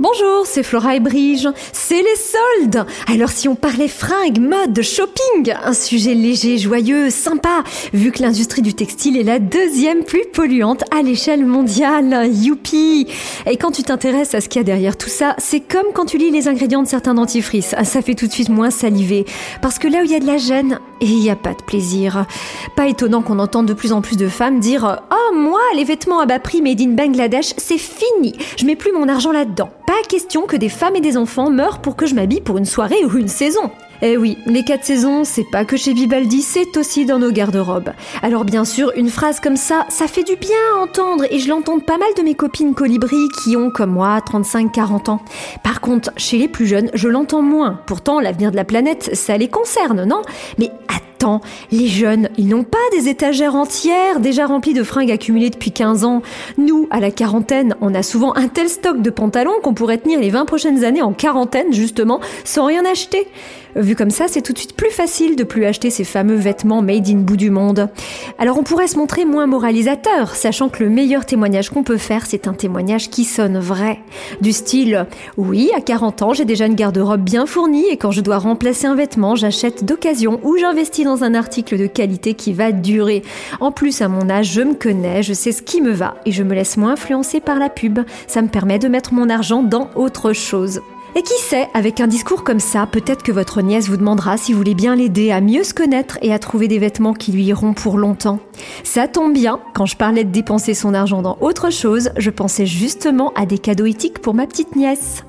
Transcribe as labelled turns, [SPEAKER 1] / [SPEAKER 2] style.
[SPEAKER 1] Bonjour, c'est Flora et Brige. C'est les soldes Alors si on parlait fringues, mode, shopping, un sujet léger, joyeux, sympa, vu que l'industrie du textile est la deuxième plus polluante à l'échelle mondiale. Youpi Et quand tu t'intéresses à ce qu'il y a derrière tout ça, c'est comme quand tu lis les ingrédients de certains dentifrices. Ah, ça fait tout de suite moins saliver. Parce que là où il y a de la gêne, il n'y a pas de plaisir. Pas étonnant qu'on entende de plus en plus de femmes dire « Oh, moi, les vêtements à bas prix made in Bangladesh, c'est fini. Je mets plus mon argent là-dedans. » question que des femmes et des enfants meurent pour que je m'habille pour une soirée ou une saison. Eh oui, les quatre saisons, c'est pas que chez Vivaldi, c'est aussi dans nos garde-robes. Alors bien sûr, une phrase comme ça, ça fait du bien à entendre et je l'entends pas mal de mes copines colibri qui ont, comme moi, 35-40 ans. Par contre, chez les plus jeunes, je l'entends moins. Pourtant, l'avenir de la planète, ça les concerne, non? Mais Les jeunes, ils n'ont pas des étagères entières déjà remplies de fringues accumulées depuis 15 ans. Nous, à la quarantaine, on a souvent un tel stock de pantalons qu'on pourrait tenir les 20 prochaines années en quarantaine, justement, sans rien acheter. Vu comme ça, c'est tout de suite plus facile de plus acheter ces fameux vêtements made in bout du monde. Alors on pourrait se montrer moins moralisateur, sachant que le meilleur témoignage qu'on peut faire, c'est un témoignage qui sonne vrai. Du style, oui, à 40 ans, j'ai déjà une garde-robe bien fournie et quand je dois remplacer un vêtement, j'achète d'occasion ou j'investis un article de qualité qui va durer. En plus, à mon âge, je me connais, je sais ce qui me va et je me laisse moins influencer par la pub. Ça me permet de mettre mon argent dans autre chose. Et qui sait, avec un discours comme ça, peut-être que votre nièce vous demandera si vous voulez bien l'aider à mieux se connaître et à trouver des vêtements qui lui iront pour longtemps. Ça tombe bien, quand je parlais de dépenser son argent dans autre chose, je pensais justement à des cadeaux éthiques pour ma petite nièce.